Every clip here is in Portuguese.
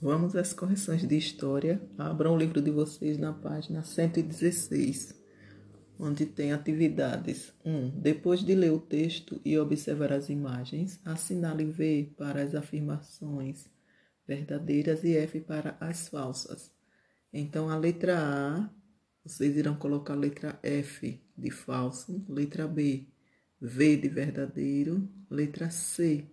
Vamos às correções de história. Abram o livro de vocês na página 116, onde tem atividades. 1. Um, depois de ler o texto e observar as imagens, assinale V para as afirmações verdadeiras e F para as falsas. Então, a letra A, vocês irão colocar a letra F de falso, letra B, V de verdadeiro, letra C,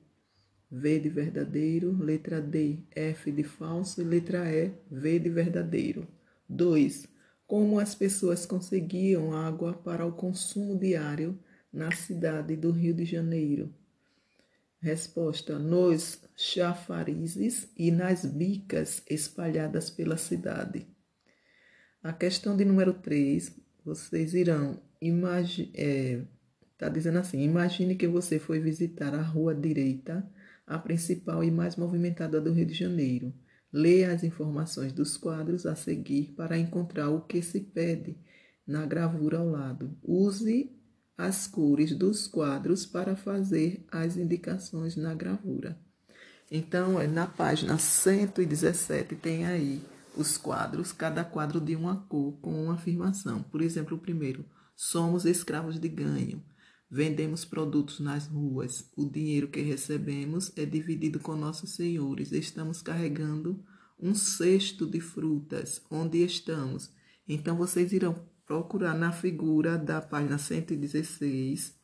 V de verdadeiro, letra D, F de falso e letra E, V de verdadeiro. 2. Como as pessoas conseguiam água para o consumo diário na cidade do Rio de Janeiro? Resposta: nos chafarizes e nas bicas espalhadas pela cidade. A questão de número 3, vocês irão imaginar. É, tá dizendo assim: imagine que você foi visitar a rua direita a principal e mais movimentada do Rio de Janeiro. Leia as informações dos quadros a seguir para encontrar o que se pede na gravura ao lado. Use as cores dos quadros para fazer as indicações na gravura. Então, é na página 117 tem aí os quadros, cada quadro de uma cor com uma afirmação. Por exemplo, o primeiro: somos escravos de ganho. Vendemos produtos nas ruas. O dinheiro que recebemos é dividido com nossos senhores. Estamos carregando um cesto de frutas. Onde estamos? Então vocês irão procurar na figura da página 116,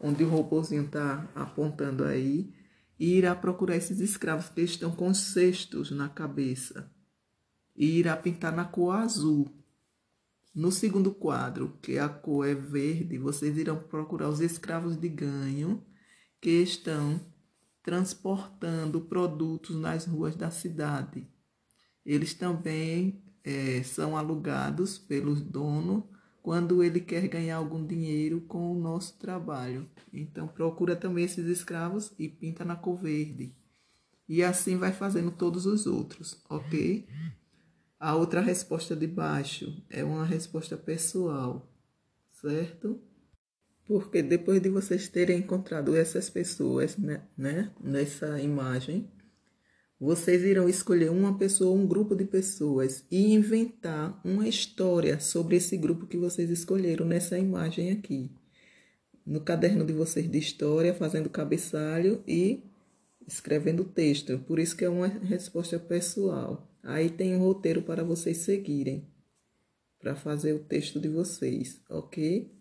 onde o robôzinho está apontando aí, e irá procurar esses escravos que estão com cestos na cabeça. E irá pintar na cor azul. No segundo quadro, que a cor é verde, vocês irão procurar os escravos de ganho que estão transportando produtos nas ruas da cidade. Eles também é, são alugados pelo dono quando ele quer ganhar algum dinheiro com o nosso trabalho. Então procura também esses escravos e pinta na cor verde. E assim vai fazendo todos os outros, ok? A outra resposta de baixo é uma resposta pessoal, certo? Porque depois de vocês terem encontrado essas pessoas, né, né, nessa imagem, vocês irão escolher uma pessoa, um grupo de pessoas e inventar uma história sobre esse grupo que vocês escolheram nessa imagem aqui. No caderno de vocês de história, fazendo cabeçalho e escrevendo texto. Por isso que é uma resposta pessoal. Aí tem um roteiro para vocês seguirem para fazer o texto de vocês, ok?